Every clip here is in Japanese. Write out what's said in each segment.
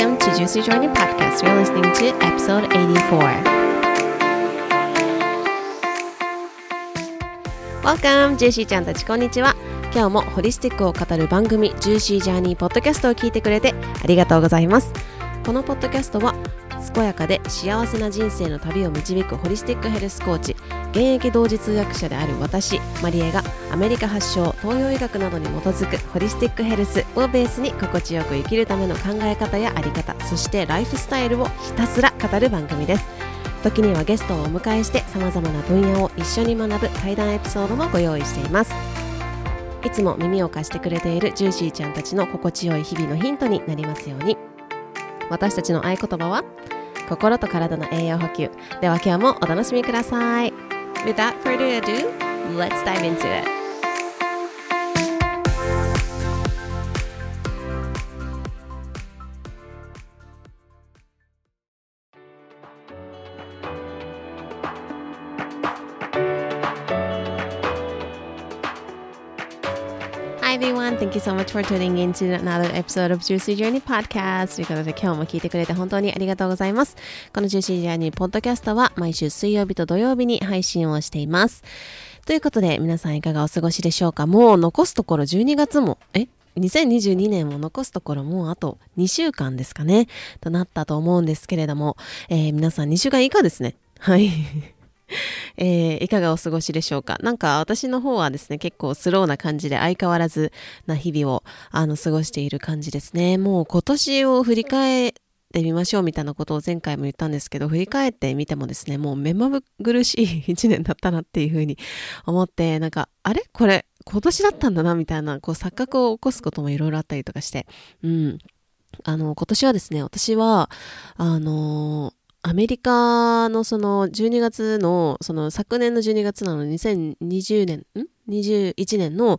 Welcome to Juicy Journey Podcast. You're listening to episode 84. Welcome, ジューシーちゃんたちこんにちは。今日もホリスティックを語る番組、 Juicy Journey Podcast を聞いてくれてありがとうございます。このポッドキャストは、健やかで幸せな人生の旅を導くホリスティックヘルスコーチ、現役同時通訳者である私、マリエがアメリカ発祥、東洋医学などに基づくホリスティックヘルスをベースに心地よく生きるための考え方やあり方、そしてライフスタイルをひたすら語る番組です。時にはゲストをお迎えして様々な分野を一緒に学ぶ対談エピソードもご用意しています。いつも耳を貸してくれているジューシーちゃんたちの心地よい日々のヒントになりますように。私たちの合言葉は心と体の栄養補給。では今日もお楽しみください。Without further ado, let's dive into it. Thank you so much for tuning in to another episode of Juicy Journey Podcast ということで今日も聞いてくれて本当にありがとうございます。この Juicy Journey Podcast は毎週水曜日と土曜日に配信をしています。ということで皆さんいかがお過ごしでしょうか？もう残すところ12月も、え？2022年も残すところもうあと2週間ですかね？となったと思うんですけれども、えー皆さん2週間以下ですね。はい。えーいかがお過ごしでしょうか？なんか私の方はですね、結構スローな感じで相変わらずな日々をあの過ごしている感じですね。もう今年を振り返ってみましょうみたいなことを前回も言ったんですけど、振り返ってみてもですね、もう目まぐるしい 一年だったなっていうふうに思って、なんか、あれ？これ今年だったんだなみたいな、こう錯覚を起こすこともいろいろあったりとかして、うん。あの、今年はですね、私は、あのアメリカのその12月の、その昨年の12月なの2020年、ん ?21 年の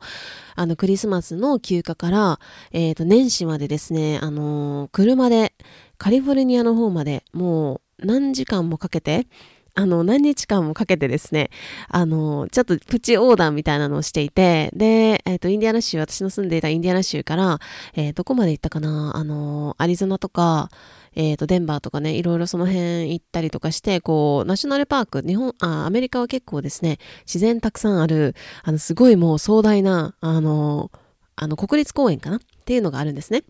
あのクリスマスの休暇から、えっ、と、年始までですね、あの車でカリフォルニアの方までもう何時間もかけて、あの、何日間もかけてですね、あの、ちょっとプチ横断みたいなのをしていて、で、えっ、と、インディアナ州、私の住んでいたインディアナ州から、えーどこまで行ったかなあの、アリゾナとか、えっ、と、デンバーとかね、いろいろその辺行ったりとかして、こう、ナショナルパーク、日本、あ、アメリカは結構ですね、自然たくさんある、あの、すごいもう壮大な、あの、あの、国立公園かな？っていうのがあるんですね。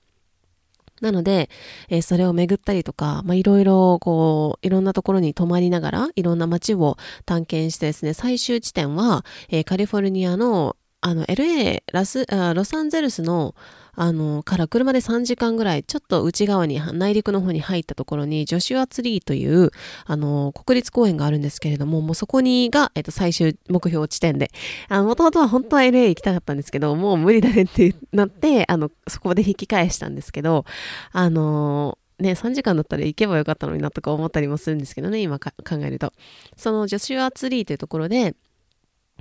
なので、えーそれを巡ったりとか、まあ、いろいろ、こう、いろんなところに泊まりながら、いろんな街を探検してですね、最終地点は、えーカリフォルニアの、あの、LA、ラス、ロサンゼルスの、あの、から車で3時間ぐらい、ちょっと内側に、内陸の方に入ったところに、ジョシュアツリーという、あの、国立公園があるんですけれども、もうそこにが、えっと、最終目標地点で、あの、もともとは本当は LA 行きたかったんですけど、もう無理だねってなって、あの、そこで引き返したんですけど、あのね、3時間だったら行けばよかったのになとか思ったりもするんですけどね、今考えると。そのジョシュアツリーというところで、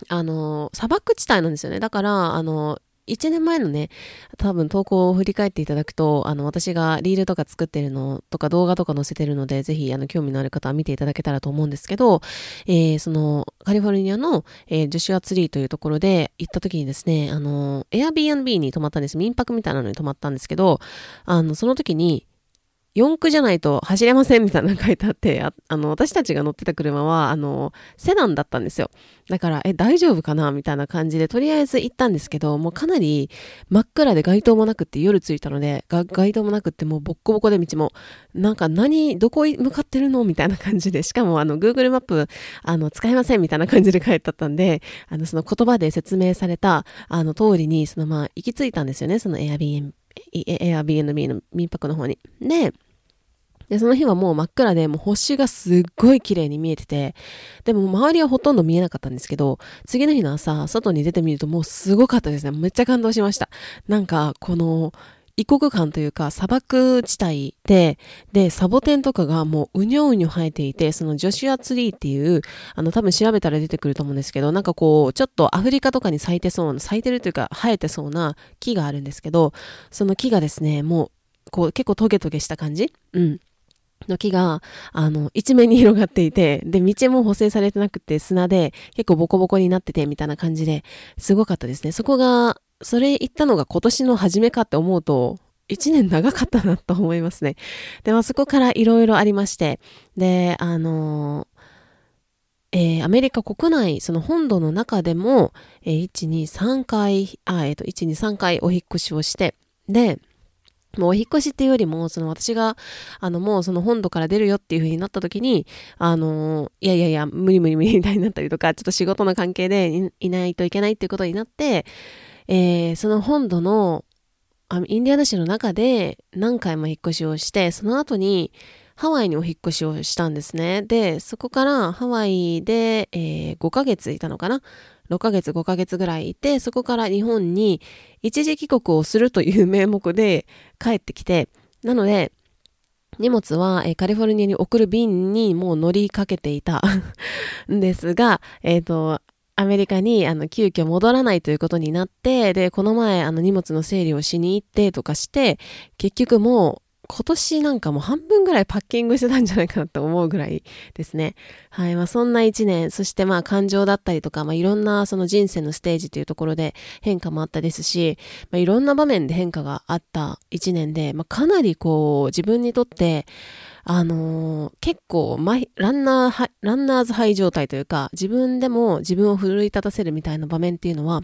あの、砂漠地帯なんですよね。だから、あの、1年前のね、多分投稿を振り返っていただくと、あの、私がリールとか作ってるのとか動画とか載せてるので、ぜひ、あの、興味のある方は見ていただけたらと思うんですけど、えーその、カリフォルニアの、えージョシュアツリーというところで行った時にですね、あの、Airbnb に泊まったんです。民泊みたいなのに泊まったんですけど、あの、その時に、四駆じゃないと走れませんみたいなの書いてあって、あの、私たちが乗ってた車は、あの、セダンだったんですよ。だから、え、大丈夫かなみたいな感じで、とりあえず行ったんですけど、もうかなり真っ暗で街灯もなくって夜着いたので、街灯もなくってもうボッコボコで道も、なんか何、どこ向かってるのみたいな感じで、しかもあの、Google マップ、あの、使えませんみたいな感じで書いてあったんで、あの、その言葉で説明された、あの、通りに、そのまあ、行き着いたんですよね、その Airbnb、Airbnb の民泊の方に。で、で、その日はもう真っ暗で、もう星がすっごい綺麗に見えてて、でも周りはほとんど見えなかったんですけど、次の日の朝、外に出てみるともうすごかったですね。めっちゃ感動しました。なんか、この、異国感というか砂漠地帯で、で、サボテンとかがもううにょうにょ生えていて、そのジョシュアツリーっていう、あの多分調べたら出てくると思うんですけど、なんかこう、ちょっとアフリカとかに咲いてそうな、咲いてるというか生えてそうな木があるんですけど、その木がですね、もう、こう結構トゲトゲした感じ？うん。の木が、あの、一面に広がっていて、で、道も補正されてなくて砂で結構ボコボコになっててみたいな感じで、すごかったですね。そこが、それ行ったのが今年の初めかって思うと、1年長かったなと思いますね。で、まあそこからいろいろありまして、で、あのえー、アメリカ国内、その本土の中でも、えー、1、2、3回、あ、えっ、ー、と、1、2、3回お引越しをして、で、もうお引越しっていうよりも、その私が、あの、もうその本土から出るよっていう風になった時に、あの、いやいやいや、無理無理無理みたいになったりとか、ちょっと仕事の関係でいないといけないっていうことになって、えー、その本土の、インディアナ州の中で何回も引っ越しをして、その後に、ハワイにお引っ越しをしたんですね。で、そこからハワイで、えー、5ヶ月いたのかな ?6 ヶ月、5ヶ月ぐらいいて、そこから日本に一時帰国をするという名目で帰ってきて、なので、荷物は、えー、カリフォルニアに送る便にもう乗りかけていたんですが、えっ、ー、と、アメリカにあの急遽戻らないということになって、で、この前あの荷物の整理をしに行ってとかして、結局もう今年なんかもう半分ぐらいパッキングしてたんじゃないかなと思うぐらいですね。はい。まあそんな一年、そしてまあ感情だったりとか、まあいろんなその人生のステージというところで変化もあったですし、まあいろんな場面で変化があった一年で、まあかなりこう自分にとって、あのー、結構、ランナー、ランナーズハイ状態というか、自分でも自分を奮い立たせるみたいな場面っていうのは、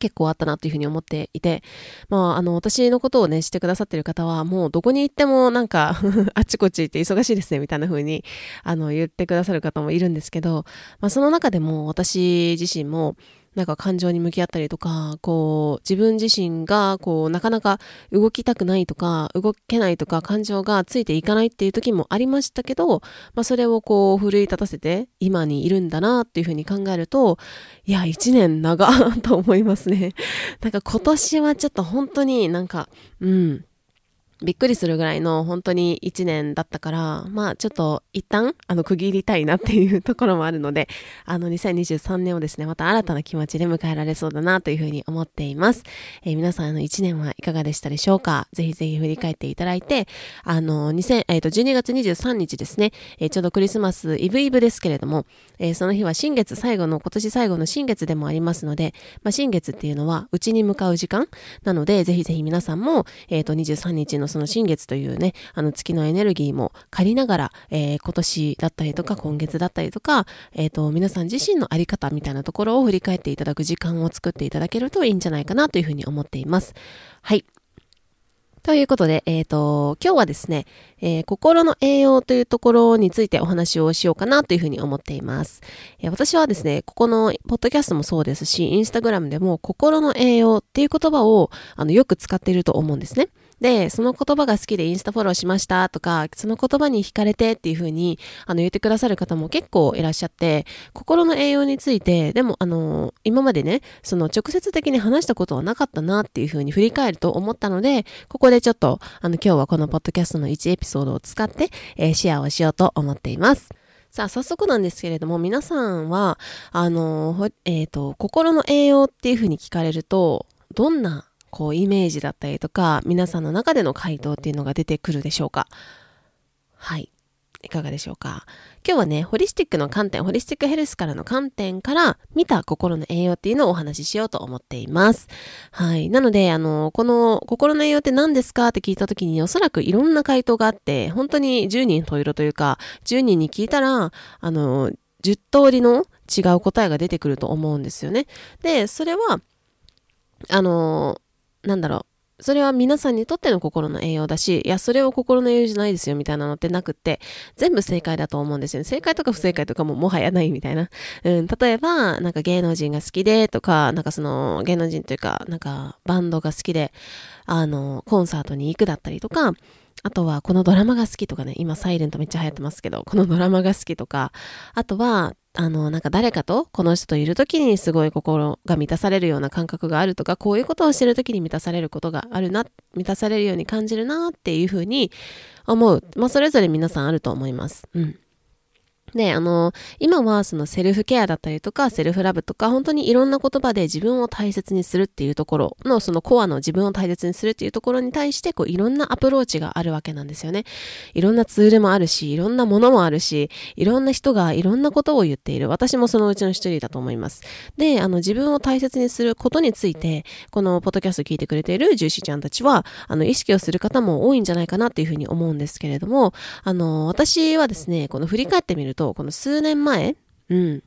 結構あったなっていうふうに思っていて、まあ、あの、私のことをね、してくださってる方は、もうどこに行ってもなんか あっちこっち行って忙しいですね、みたいな風に、あの、言ってくださる方もいるんですけど、まあ、その中でも私自身も、なんか感情に向き合ったりとか、こう、自分自身が、こう、なかなか動きたくないとか、動けないとか、感情がついていかないっていう時もありましたけど、まあ、それをこう、奮い立たせて、今にいるんだなっていうふうに考えると、いや、一年長と思いますね。なんか今年はちょっと本当になんか、うん、びっくりするぐらいの本当に1年だったから、まあちょっと一旦あの区切りたいなっていうところもあるので、あの2023年をですね、また新たな気持ちで迎えられそうだなというふうに思っています。えー、皆さんあの1年はいかがでしたでしょうか？ぜひぜひ振り返っていただいて、あの2000、えっ、ー、と12月23日ですね、えー、ちょうどクリスマスイブイブですけれども、えー、その日は新月最後の、今年最後の新月でもありますので、まあ新月っていうのはうちに向かう時間なので、ぜひぜひ皆さんも、えっ、と23日ののその新月というね、あの月のエネルギーも借りながら、えー、今年だったりとか今月だったりとか、えっ、ー、と、皆さん自身のあり方みたいなところを振り返っていただく時間を作っていただけるといいんじゃないかなというふうに思っています。はい。ということで、えっ、ー、と、今日はですね、えー、心の栄養というところについてお話をしようかなというふうに思っています。えー、私はですね、ここのポッドキャストもそうですし、インスタグラムでも心の栄養っていう言葉をあのよく使っていると思うんですね。で、その言葉が好きでインスタフォローしましたとか、その言葉に惹かれてっていう風に、あの、言ってくださる方も結構いらっしゃって、心の栄養について、でも、あの、今までね、その直接的に話したことはなかったなっていう風に振り返ると思ったので、ここでちょっと、あの、今日はこのポッドキャストの1エピソードを使って、えー、シェアをしようと思っています。さあ、早速なんですけれども、皆さんは、あの、えっ、ー、と、心の栄養っていう風に聞かれると、どんなこうイメージだったりとか、皆さんの中での回答っていうのが出てくるでしょうか？はい。いかがでしょうか？今日はね、ホリスティックの観点、ホリスティックヘルスからの観点から見た心の栄養っていうのをお話ししようと思っています。はい。なので、あの、この心の栄養って何ですか？って聞いた時におそらくいろんな回答があって、本当に10人十色というか、10人に聞いたら、あの、10通りの違う答えが出てくると思うんですよね。で、それは、あの、なんだろう、それは皆さんにとっての心の栄養だし、いや、それを心の栄養じゃないですよみたいなのってなくって、全部正解だと思うんですよね。正解とか不正解とかももはやないみたいな。うん、例えば、なんか芸能人が好きでとか、なんかその芸能人というか、なんかバンドが好きで、あの、コンサートに行くだったりとか、あとはこのドラマが好きとかね、今サイレントめっちゃ流行ってますけど、このドラマが好きとか、あとは、あの、なんか誰かと、この人といる時にすごい心が満たされるような感覚があるとか、こういうことをしてる時に満たされることがあるな、満たされるように感じるなっていうふうに思う。まあ、それぞれ皆さんあると思います。うん。で、あの、今はそのセルフケアだったりとか、セルフラブとか、本当にいろんな言葉で自分を大切にするっていうところの、そのコアの自分を大切にするっていうところに対して、こう、いろんなアプローチがあるわけなんですよね。いろんなツールもあるし、いろんなものもあるし、いろんな人がいろんなことを言っている。私もそのうちの一人だと思います。で、あの、自分を大切にすることについて、このポッドキャスト聞いてくれているジューシーちゃんたちは、あの、意識をする方も多いんじゃないかなっていうふうに思うんですけれども、あの、私はですね、この振り返ってみると、この数年前、うん。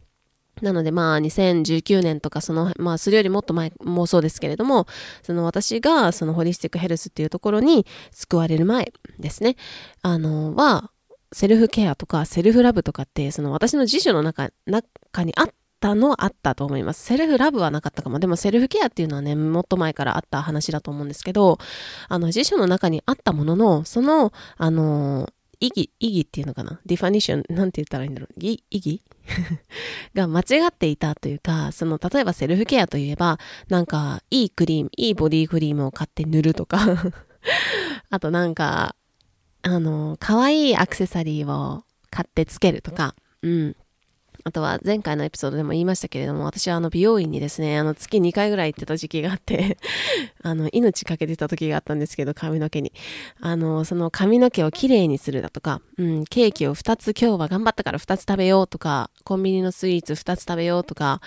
なのでまあ2019年とかその、まあそれよりもっと前もそうですけれども、その私がそのホリスティックヘルスっていうところに救われる前ですね、あの、は、セルフケアとかセルフラブとかってその私の辞書の中、中にあったのはあったと思います。セルフラブはなかったかも。でもセルフケアっていうのはね、もっと前からあった話だと思うんですけど、あの辞書の中にあったものの、その、あの、意義、意義っていうのかな？ definition、なんて言ったらいいんだろう？意義？が間違っていたというか、その、例えばセルフケアといえば、なんか、いいクリーム、いいボディクリームを買って塗るとか。あとなんか、あの、可愛いアクセサリーを買ってつけるとか、うん。あとは前回のエピソードでも言いましたけれども、私はあの美容院にですね、あの月2回ぐらい行ってた時期があって あの命かけてた時があったんですけど、髪の毛に。あの、その髪の毛をきれいにするだとか、うん、ケーキを2つ今日は頑張ったから2つ食べようとか、コンビニのスイーツ2つ食べようとか、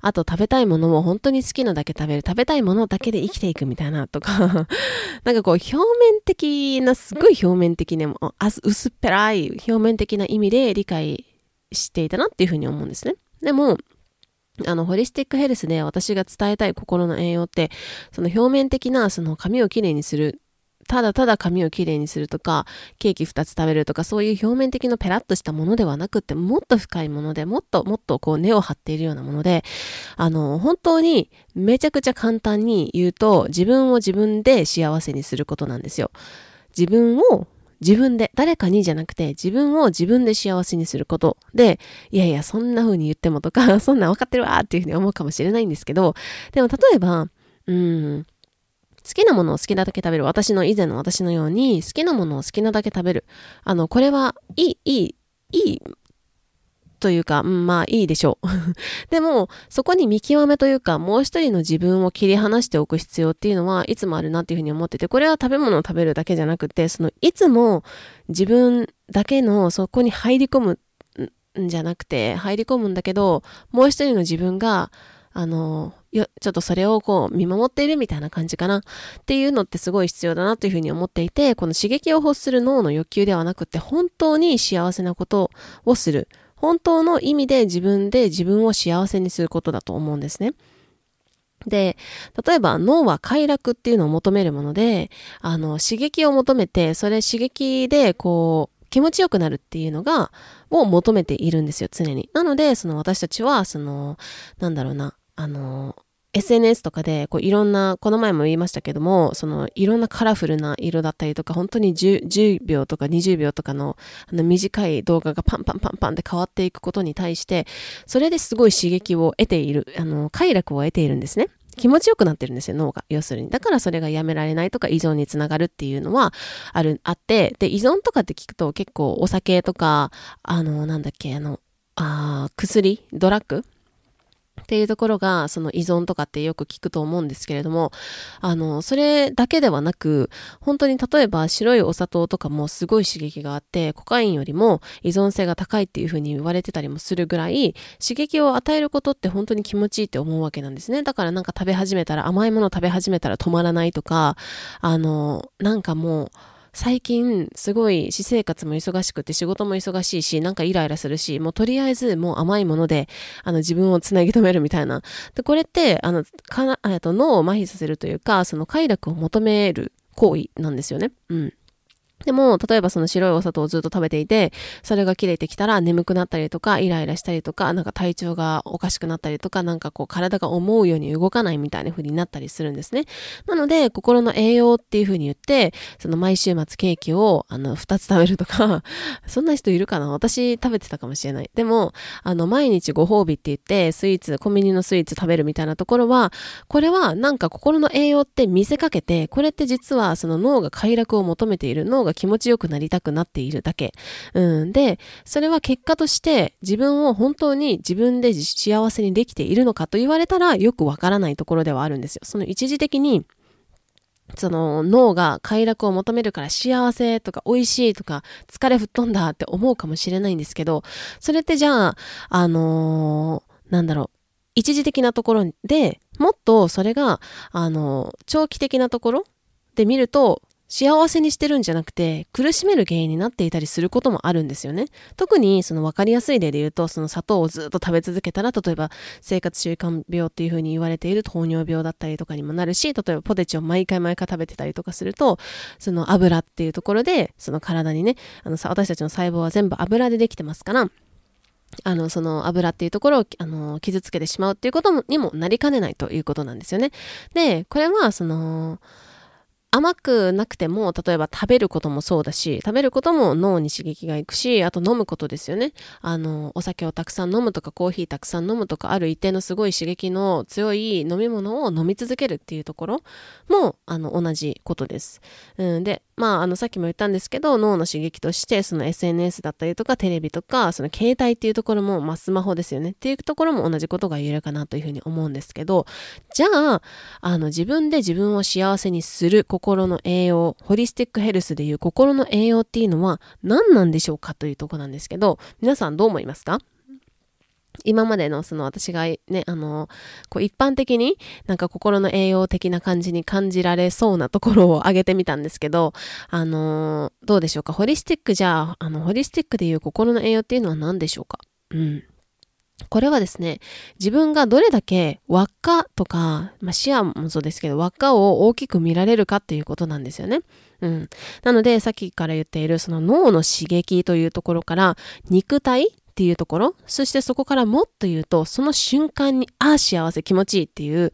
あと食べたいものを本当に好きなだけ食べる、食べたいものだけで生きていくみたいなとか なんかこう表面的な、すごい表面的ね、薄っぺらい表面的な意味で理解していたなっていうふうに思うんですね。でも、あの、ホリスティックヘルスで私が伝えたい心の栄養って、その表面的な、その髪をきれいにする、ただただ髪をきれいにするとか、ケーキ2つ食べるとか、そういう表面的なペラッとしたものではなくって、もっと深いもので、もっともっとこう根を張っているようなもので、あの、本当にめちゃくちゃ簡単に言うと、自分を自分で幸せにすることなんですよ。自分を自分で、誰かにじゃなくて自分を自分で幸せにすることで、いやいや、そんな風に言ってもとか、そんなん分かってるわっていう風に思うかもしれないんですけど、でも例えば、うん、好きなものを好きなだけ食べる。私の以前の私のように、好きなものを好きなだけ食べる。あの、これは、いい、いい、いいというか、うん、まあいいでしょう。でも、そこに見極めというか、もう一人の自分を切り離しておく必要っていうのはいつもあるなっていうふうに思ってて、これは食べ物を食べるだけじゃなくて、その、いつも自分だけのそこに入り込むんじゃなくて、入り込むんだけど、もう一人の自分が、あの、よ、ちょっとそれをこう見守っているみたいな感じかなっていうのってすごい必要だなというふうに思っていて、この刺激を欲する脳の欲求ではなくて、本当に幸せなことをする。本当の意味で自分で自分を幸せにすることだと思うんですね。で、例えば脳は快楽っていうのを求めるもので、あの、刺激を求めて、それ刺激でこう、気持ちよくなるっていうのが、を求めているんですよ、常に。なので、その私たちは、その、なんだろうな、あの、SNS とかで、こういろんな、この前も言いましたけども、そのいろんなカラフルな色だったりとか、本当に 10, 10秒とか20秒とかのあの短い動画がパンパンパンパンって変わっていくことに対して、それですごい刺激を得ている、あの、快楽を得ているんですね。気持ちよくなってるんですよ、脳が。要するに。だからそれがやめられないとか依存につながるっていうのはある、あって、で、依存とかって聞くと結構お酒とか、あの、なんだっけ、あの、あ薬ドラッグっていうところが、その依存とかってよく聞くと思うんですけれども、あの、それだけではなく、本当に例えば白いお砂糖とかもすごい刺激があって、コカインよりも依存性が高いっていうふうに言われてたりもするぐらい、刺激を与えることって本当に気持ちいいって思うわけなんですね。だからなんか食べ始めたら、甘いもの食べ始めたら止まらないとか、あの、なんかもう、最近すごい私生活も忙しくて仕事も忙しいし、なんかイライラするし、もうとりあえずもう甘いもので、あの自分をつなぎ止めるみたいな。で、これって、あの、かな、えっと、脳を麻痺させるというか、その快楽を求める行為なんですよね。うん。でも、例えばその白いお砂糖をずっと食べていて、それが切れてきたら眠くなったりとか、イライラしたりとか、なんか体調がおかしくなったりとか、なんかこう体が思うように動かないみたいな風になったりするんですね。なので、心の栄養っていう風に言って、その毎週末ケーキを、あの、二つ食べるとか、そんな人いるかな？私食べてたかもしれない。でも、あの、毎日ご褒美って言って、スイーツ、コンビニのスイーツ食べるみたいなところは、これはなんか心の栄養って見せかけて、これって実はその脳が快楽を求めている、脳がが気持ちよくなりたくなっているだけ。うん。で、それは結果として自分を本当に自分で幸せにできているのかと言われたらよくわからないところではあるんですよ。その一時的にその脳が快楽を求めるから幸せとか美味しいとか疲れ吹っ飛んだって思うかもしれないんですけど、それってじゃあ、あのー、なんだろう、一時的なところでもっとそれが、あの、長期的なところで見ると幸せにしてるんじゃなくて、苦しめる原因になっていたりすることもあるんですよね。特に、その分かりやすい例で言うと、その砂糖をずっと食べ続けたら、例えば生活習慣病っていう風に言われている糖尿病だったりとかにもなるし、例えばポテチを毎回毎回食べてたりとかすると、その油っていうところで、その体にね、あの、私たちの細胞は全部油でできてますから、あの、その油っていうところを、あの、傷つけてしまうっていうことにもなりかねないということなんですよね。で、これは、その、甘くなくても、例えば食べることもそうだし、食べることも脳に刺激がいくし、あと飲むことですよね。あの、お酒をたくさん飲むとか、コーヒーたくさん飲むとか、ある一定のすごい刺激の強い飲み物を飲み続けるっていうところも、あの、同じことです。うん、で、まあ、あの、さっきも言ったんですけど、脳の刺激として、その SNS だったりとか、テレビとか、その携帯っていうところも、まあ、スマホですよね。っていうところも同じことが言えるかなというふうに思うんですけど、じゃあ、あの、自分で自分を幸せにする心の栄養、ホリスティックヘルスでいう心の栄養っていうのは何なんでしょうかというとこなんですけど、皆さんどう思いますか？今までのその私がね、あの、こう一般的になんか心の栄養的な感じに感じられそうなところを挙げてみたんですけど、あの、どうでしょうか？ホリスティックじゃあ、あの、ホリスティックでいう心の栄養っていうのは何でしょうか？うん。これはですね、自分がどれだけ輪っかとか、まあ、視野もそうですけど、輪っかを大きく見られるかっていうことなんですよね。うん。なので、さっきから言っている、その脳の刺激というところから、肉体っていうところ、そしてそこからもっと言うと、その瞬間に、ああ、幸せ、気持ちいいっていう、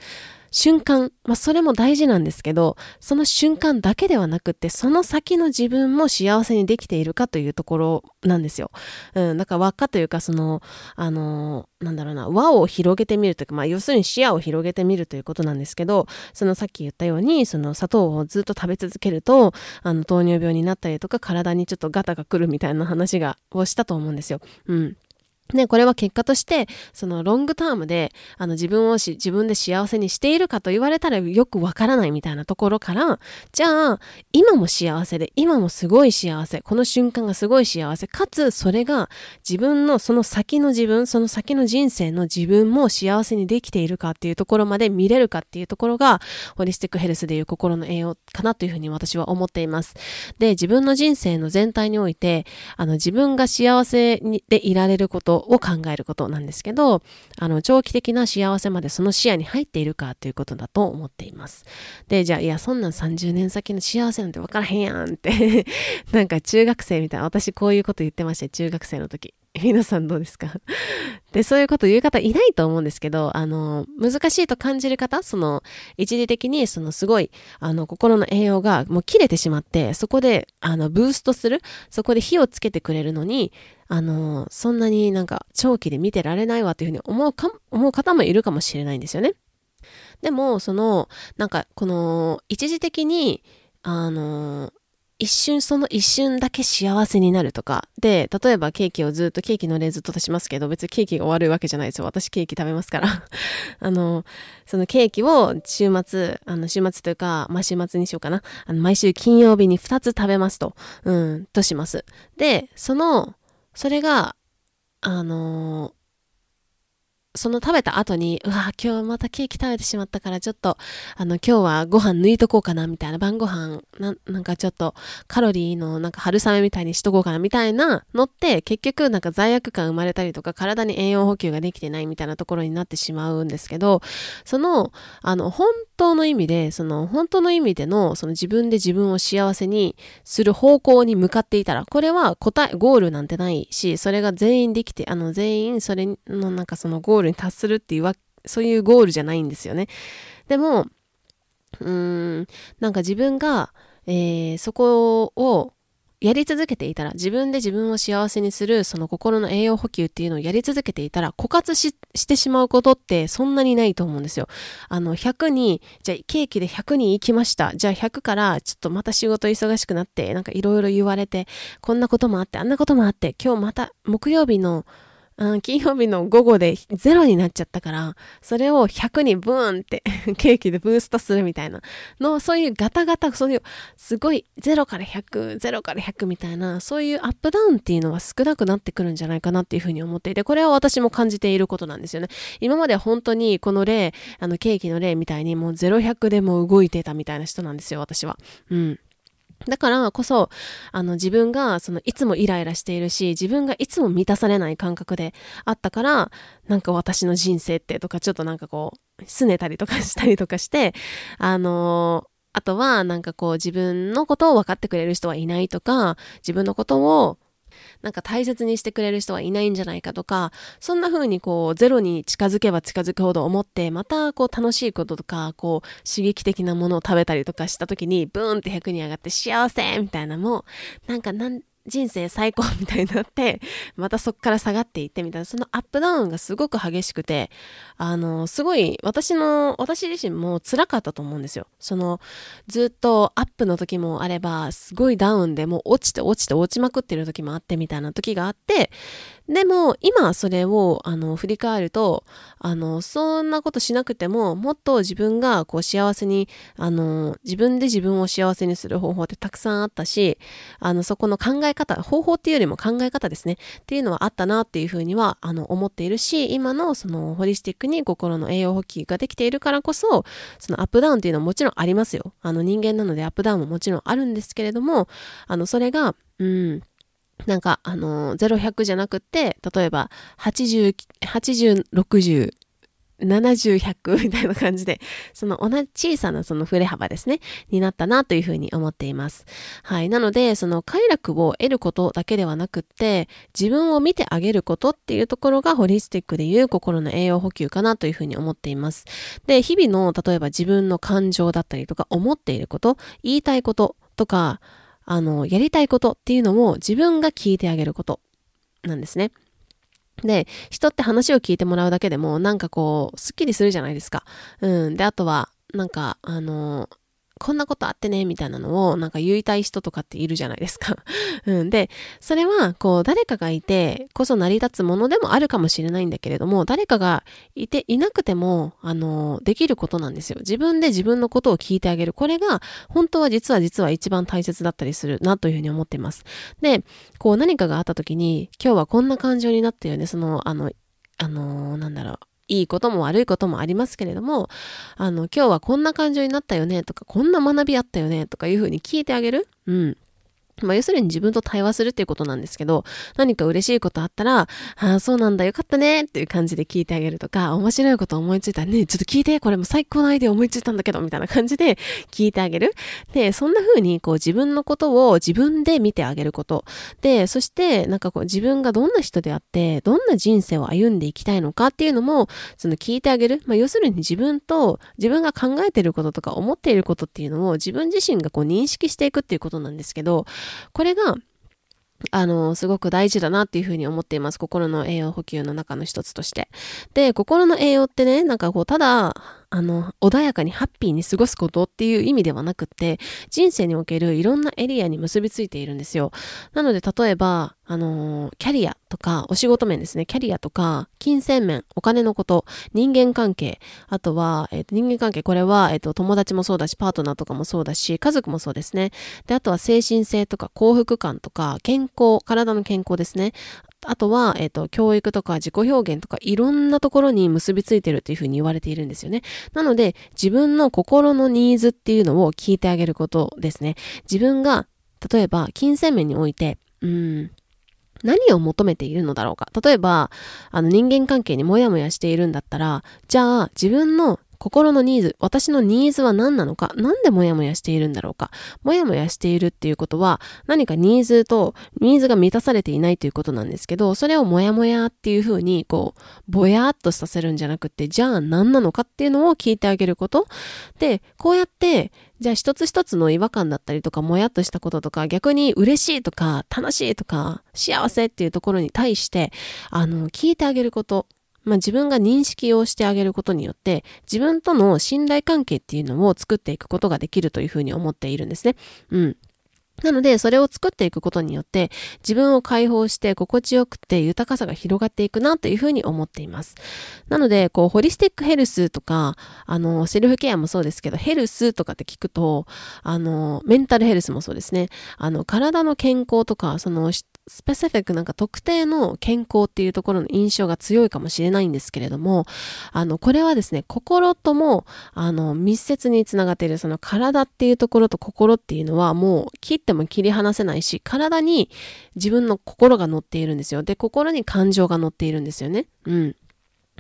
瞬間、まあそれも大事なんですけど、その瞬間だけではなくって、その先の自分も幸せにできているかというところなんですよ。うん、だから輪っかというか、その、あの、なんだろうな、輪を広げてみるというか、まあ要するに視野を広げてみるということなんですけど、そのさっき言ったように、その砂糖をずっと食べ続けると、あの糖尿病になったりとか、体にちょっとガタが来るみたいな話が、をしたと思うんですよ。うん。ね、これは結果として、そのロングタームで、あの自分をし、自分で幸せにしているかと言われたらよくわからないみたいなところから、じゃあ、今も幸せで、今もすごい幸せ、この瞬間がすごい幸せ、かつそれが自分のその先の自分、その先の人生の自分も幸せにできているかっていうところまで見れるかっていうところが、ホリスティックヘルスでいう心の栄養かなというふうに私は思っています。で、自分の人生の全体において、あの自分が幸せでいられることを考えることなんですけど、あの、長期的な幸せまでその視野に入っているかということだと思っています。で、じゃあ、いや、そんなん30年先の幸せなんて分からへんやんって なんか中学生みたいな、私こういうこと言ってました、中学生の時。皆さんどうですか？で、そういうこと言う方いないと思うんですけど、あの、難しいと感じる方、その、一時的に、そのすごい、あの、心の栄養がもう切れてしまって、そこで、あの、ブーストする、そこで火をつけてくれるのに、あの、そんなになんか長期で見てられないわというふうに思うか、思う方もいるかもしれないんですよね。でも、その、なんか、この、一時的に、あの、一瞬その一瞬だけ幸せになるとか。で、例えばケーキをずっと、ケーキの例ずっと出しますけど、別にケーキが悪いわけじゃないですよ。私ケーキ食べますから。あの、そのケーキを週末、あの、週末というか、まあ、週末にしようかな。あの、毎週金曜日に2つ食べますと。うん、とします。で、その、それが、あのその食べた後に、うわ、今日またケーキ食べてしまったから、ちょっと、あの、今日はご飯抜いとこうかな、みたいな、晩ご飯、ななんかちょっと、カロリーのなんか春雨みたいにしとこうかな、みたいなのって、結局なんか罪悪感生まれたりとか、体に栄養補給ができてないみたいなところになってしまうんですけど、その、あの、本当の意味で、その、本当の意味での、その自分で自分を幸せにする方向に向かっていたら、これは答え、ゴールなんてないし、それが全員できて、あの、全員それのなんかそのゴールールに達するっていうわそういうゴールじゃないんですよね。でも、うーん、なんか自分が、えー、そこをやり続けていたら、自分で自分を幸せにする、その心の栄養補給っていうのをやり続けていたら、枯渇ししてしまうことってそんなにないと思うんですよ。あの、100に、じゃあケーキで100に行きました。じゃあ100からちょっとまた仕事忙しくなって、なんかいろいろ言われて、こんなこともあって、あんなこともあって、今日また木曜日のうん、金曜日の午後でゼロになっちゃったから、それを100にブーンって ケーキでブーストするみたいなの、そういうガタガタ、そういうすごい0から100、0から100みたいな、そういうアップダウンっていうのは少なくなってくるんじゃないかなっていうふうに思っていて、これは私も感じていることなんですよね。今までは本当にこの例、あのケーキの例みたいにもう0、100でも動いてたみたいな人なんですよ、私は。うん。だからこそ、あの自分がそのいつもイライラしているし、自分がいつも満たされない感覚であったから、なんか私の人生ってとかちょっとなんかこう、拗ねたりとかしたりとかして、あのー、あとはなんかこう自分のことを分かってくれる人はいないとか、自分のことをなんか大切にしてくれる人はいないんじゃないかとか、そんな風にこうゼロに近づけば近づくほど思って、またこう楽しいこととか、こう刺激的なものを食べたりとかした時に、ブーンって100に上がって幸せみたいなも、なんかなん人生最高みたいになって、またそっから下がっていってみたいな、そのアップダウンがすごく激しくて、あの、すごい私の、私自身も辛かったと思うんですよ。その、ずっとアップの時もあれば、すごいダウンでもう落ちて落ちて落ちまくってる時もあってみたいな時があって、でも今それをあの振り返るとあのそんなことしなくてももっと自分がこう幸せにあの自分で自分を幸せにする方法ってたくさんあったしあのそこの考え方方法っていうよりも考え方ですね。っていうのはあったなっていうふうにはあの思っているし今のそのホリスティックに心の栄養補給ができているからこそそのアップダウンっていうのはもちろんありますよ。あの人間なのでアップダウンももちろんあるんですけれどもあのそれがうんなんか、あの、0、100じゃなくって、例えば、80、80、60、70、100みたいな感じで、その同じ小さなその振れ幅ですね、になったなというふうに思っています。はい。なので、その快楽を得ることだけではなくって、自分を見てあげることっていうところがホリスティックでいう心の栄養補給かなというふうに思っています。で、日々の、例えば自分の感情だったりとか、思っていること、言いたいこととか、あの、やりたいことっていうのを自分が聞いてあげることなんですね。で、人って話を聞いてもらうだけでも、なんかこう、すっきりするじゃないですか。うん。で、あとは、なんか、あの、こんなことあってね、みたいなのをなんか言いたい人とかっているじゃないですか。うん。で、それは、こう、誰かがいてこそ成り立つものでもあるかもしれないんだけれども、誰かがいていなくても、あの、できることなんですよ。自分で自分のことを聞いてあげる。これが、本当は実は実は一番大切だったりするなというふうに思っています。で、こう何かがあった時に、今日はこんな感情になったよね。その、あの、あの、なんだろう。いいことも悪いこともありますけれども、あの、今日はこんな感情になったよねとか、こんな学びあったよねとかいうふうに聞いてあげる。うん。まあ、要するに自分と対話するっていうことなんですけど、何か嬉しいことあったら、ああ、そうなんだ、よかったねっていう感じで聞いてあげるとか、面白いこと思いついたね、ちょっと聞いて、これも最高のアイデア思いついたんだけど、みたいな感じで 聞いてあげる。で、そんな風にこう自分のことを自分で見てあげること。で、そしてなんかこう自分がどんな人であって、どんな人生を歩んでいきたいのかっていうのも、その聞いてあげる。まあ、要するに自分と自分が考えてることとか思っていることっていうのを自分自身がこう認識していくっていうことなんですけど、これが、あの、すごく大事だなっていうふうに思っています。心の栄養補給の中の一つとして。で、心の栄養ってね、なんかこう、ただ、あの、穏やかにハッピーに過ごすことっていう意味ではなくって、人生におけるいろんなエリアに結びついているんですよ。なので、例えば、あのキャリアとか、お仕事面ですね。キャリアとか、金銭面、お金のこと、人間関係、あとは、え、ー、人間関係、これは、えっ、ー、と、友達もそうだし、パートナーとかもそうだし、家族もそうですね。で、あとは精神性とか幸福感とか、健康、体の健康ですね。あとは、えっ、ー、と、教育とか自己表現とかいろんなところに結びついてるっていうふうに言われているんですよね。なので、自分の心のニーズっていうのを聞いてあげることですね。自分が、例えば、金銭面において、うん、何を求めているのだろうか。例えば、あの人間関係にモヤモヤしているんだったら、じゃあ自分の心のニーズ、私のニーズは何なのか、なんでモヤモヤしているんだろうか。モヤモヤしているっていうことは、何かニーズと、ニーズが満たされていないということなんですけど、それをモヤモヤっていうふうに、こう、ぼやっとさせるんじゃなくて、じゃあ何なのかっていうのを聞いてあげること。で、こうやって、じゃあ一つ一つの違和感だったりとか、もやっとしたこととか、逆に嬉しいとか、楽しいとか、幸せっていうところに対して、あの、聞いてあげること。まあ、自分が認識をしてあげることによって、自分との信頼関係っていうのを作っていくことができるというふうに思っているんですね。うん。なので、それを作っていくことによって、自分を解放して心地よくて豊かさが広がっていくなというふうに思っています。なので、こう、ホリスティックヘルスとか、あの、セルフケアもそうですけど、ヘルスとかって聞くと、あの、メンタルヘルスもそうですね。あの、体の健康とか、その、スペシフィックなんか特定の健康っていうところの印象が強いかもしれないんですけれども、あの、これはですね、心とも、あの、密接につながっている、その体っていうところと心っていうのはもう切っても切り離せないし、体に自分の心が乗っているんですよ。で、心に感情が乗っているんですよね。うん。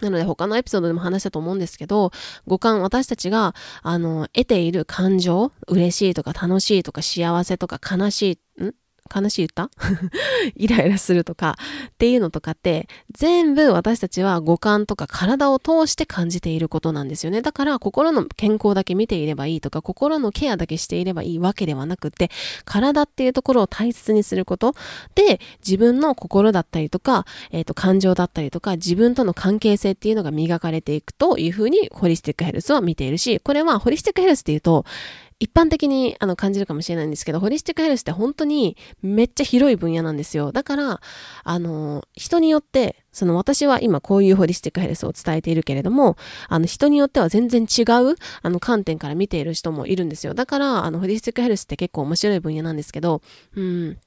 なので他のエピソードでも話したと思うんですけど、五感、私たちが、あの、得ている感情、嬉しいとか楽しいとか幸せとか悲しい、ん？悲しい歌？イライラするとかっていうのとかって全部私たちは五感とか体を通して感じていることなんですよね。だから心の健康だけ見ていればいいとか心のケアだけしていればいいわけではなくて体っていうところを大切にすることで自分の心だったりとか、え、ー、と感情だったりとか自分との関係性っていうのが磨かれていくというふうにホリスティックヘルスは見ているしこれはホリスティックヘルスっていうと一般的にあの感じるかもしれないんですけど、ホリスティックヘルスって本当にめっちゃ広い分野なんですよ。だから、あの、人によって、その私は今こういうホリスティックヘルスを伝えているけれども、あの人によっては全然違うあの観点から見ている人もいるんですよ。だから、あのホリスティックヘルスって結構面白い分野なんですけど、うん、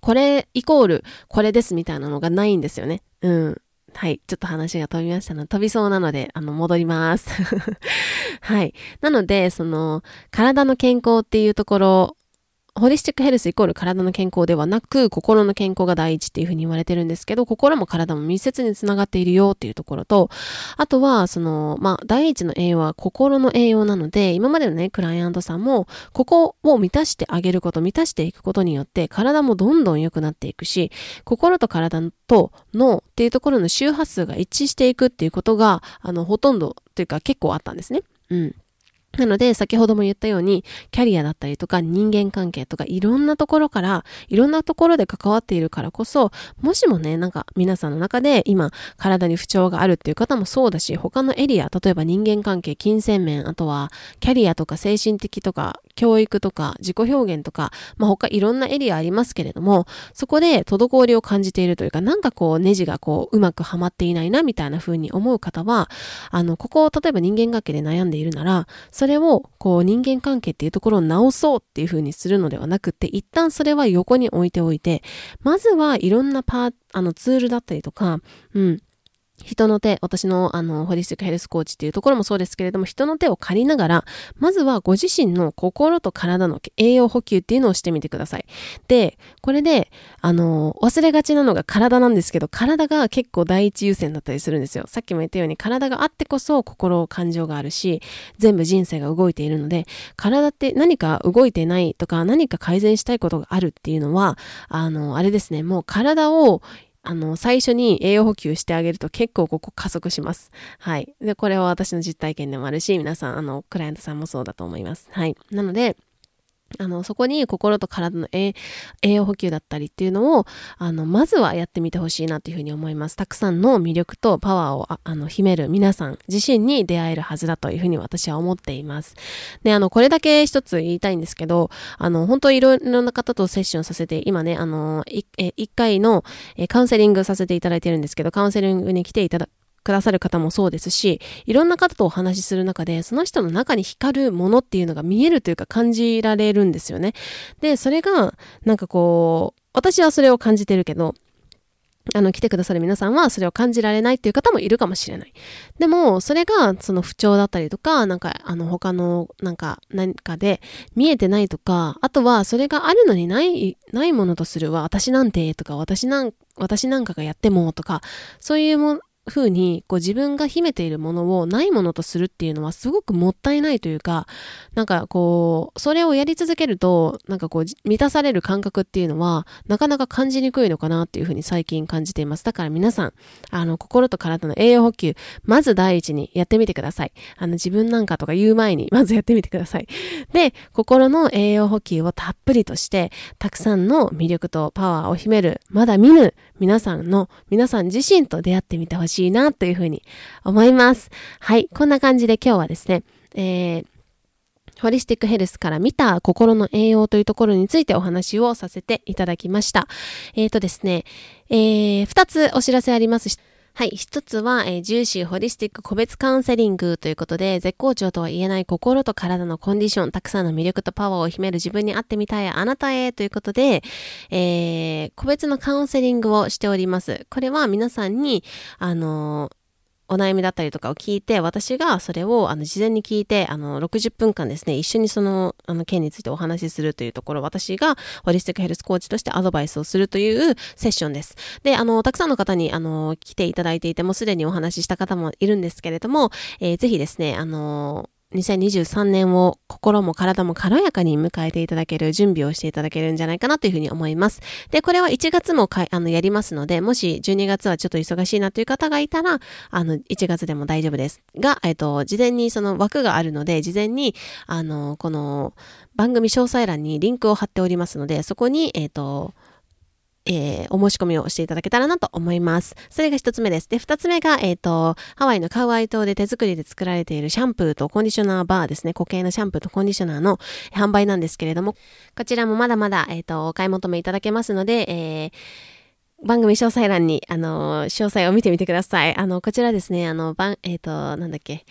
これイコールこれですみたいなのがないんですよね。うん。はい。ちょっと話が飛びましたの。飛びそうなので、あの、戻ります。はい。なので、その、体の健康っていうところホリスティックヘルスイコール体の健康ではなく、心の健康が第一っていうふうに言われてるんですけど、心も体も密接につながっているよっていうところと、あとは、その、まあ、第一の栄養は心の栄養なので、今までのね、クライアントさんも、ここを満たしてあげること、満たしていくことによって、体もどんどん良くなっていくし、心と体と脳っていうところの周波数が一致していくっていうことが、あの、ほとんど、というか結構あったんですね。うん。なので、先ほども言ったように、キャリアだったりとか人間関係とかいろんなところから、いろんなところで関わっているからこそ、もしもね、なんか皆さんの中で今、体に不調があるっていう方もそうだし、他のエリア、例えば人間関係、金銭面、あとはキャリアとか精神的とか、教育とか、自己表現とか、まあ他いろんなエリアありますけれども、そこで滞りを感じているというか、なんかこう、ネジがこう、うまくはまっていないな、みたいな風に思う方は、あの、ここを例えば人間関係で悩んでいるなら、それをこう人間関係っていうところを直そうっていう風にするのではなくて、一旦それは横に置いておいて、まずはいろんなパー、あのツールだったりとか、うん、人の手、私のあの、ホリスティックヘルスコーチっていうところもそうですけれども、人の手を借りながら、まずはご自身の心と体の栄養補給っていうのをしてみてください。で、これで、あの、忘れがちなのが体なんですけど、体が結構第一優先だったりするんですよ。さっきも言ったように、体があってこそ心、感情があるし、全部人生が動いているので、体って何か動いてないとか、何か改善したいことがあるっていうのは、あの、あれですね、もう体をあの、最初に栄養補給してあげると結構ここ加速します。はい。で、これは私の実体験でもあるし、皆さん、あの、クライアントさんもそうだと思います。はい。なので、あの、そこに心と体の栄養補給だったりっていうのを、あの、まずはやってみてほしいなっていうふうに思います。たくさんの魅力とパワーをああの秘める皆さん自身に出会えるはずだというふうに私は思っています。で、あの、これだけ一つ言いたいんですけど、あの、本当いろいろな方とセッションさせて、今ね、あの、一回のカウンセリングさせていただいてるんですけど、カウンセリングに来ていただくださる方もそうですし、いろんな方とお話しする中で、その人の中に光るものっていうのが見えるというか感じられるんですよね。で、それが、なんかこう、私はそれを感じてるけど、あの、来てくださる皆さんはそれを感じられないっていう方もいるかもしれない。でも、それが、その不調だったりとか、なんか、あの、他の、なんか、何かで見えてないとか、あとは、それがあるのにない、ないものとするは、私なんて、とか、私なん、私なんかがやっても、とか、そういうも風にこう自分が秘めているものをないものとするっていうのはすごくもったいないというか、なんかこう、それをやり続けると、なんかこう、満たされる感覚っていうのは、なかなか感じにくいのかなっていうふうに最近感じています。だから皆さん、あの、心と体の栄養補給、まず第一にやってみてください。あの、自分なんかとか言う前に、まずやってみてください。で、心の栄養補給をたっぷりとして、たくさんの魅力とパワーを秘める、まだ見ぬ皆さんの、皆さん自身と出会ってみてほしいな、というふうに思います。はい。こんな感じで今日はですね、えー、ホリスティックヘルスから見た心の栄養というところについてお話をさせていただきました。えっ、ー、とですね、えー、2つお知らせあります。はい。一つは、えー、ジューシーホリスティック個別カウンセリングということで、絶好調とは言えない心と体のコンディション、たくさんの魅力とパワーを秘める自分に会ってみたいあなたへということで、えー、個別のカウンセリングをしております。これは皆さんに、あのーお悩みだったりとかを聞いて、私がそれをあの事前に聞いて、あの60分間ですね、一緒にそのあの件についてお話しするというところ、私がホリスティックヘルスコーチとしてアドバイスをするというセッションです。で、あの、たくさんの方にあの来ていただいていて、もうすでにお話しした方もいるんですけれども、えー、ぜひですね、あの2023年を心も体も軽やかに迎えていただける準備をしていただけるんじゃないかなというふうに思います。で、これは1月もかあのやりますので、もし12月はちょっと忙しいなという方がいたら、あの、1月でも大丈夫です。が、えっと、事前にその枠があるので、事前に、あの、この番組詳細欄にリンクを貼っておりますので、そこに、えっと、えー、お申し込みをしていただけたらなと思います。それが一つ目です。で、二つ目が、えっ、ー、と、ハワイのカウアイ島で手作りで作られているシャンプーとコンディショナーバーですね。固形のシャンプーとコンディショナーの販売なんですけれども、こちらもまだまだ、えっ、ー、と、お買い求めいただけますので、え、番組詳細欄に、あの、詳細を見てみてください。あの、こちらですね、あの、番、えっ、と、なんだっけ、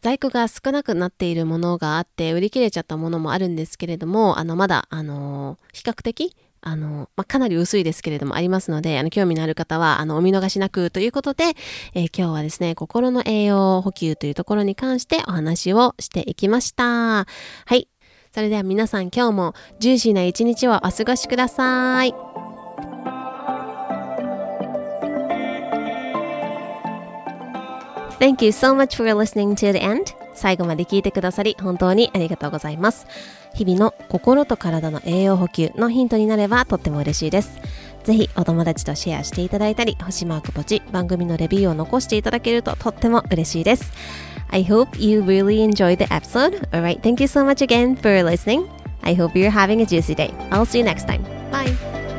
在庫が少なくなっているものがあって、売り切れちゃったものもあるんですけれども、あの、まだ、あの、比較的、あの、まあ、かなり薄いですけれどもありますので、あの、興味のある方は、あの、お見逃しなくということで、えー、今日はですね、心の栄養補給というところに関してお話をしていきました。はい。それでは皆さん今日もジューシーな一日をお過ごしください。Thank you so much for listening to the end. 最後まで聞いてくださり本当にありがとうございます。日々の心と体の栄養補給のヒントになればとっても嬉しいです。ぜひお友達とシェアしていただいたり、星マークポチ、番組のレビューを残していただけるととっても嬉しいです。I hope you really enjoyed the episode. Alright, thank you so much again for listening. I hope you're having a juicy day. I'll see you next time. Bye.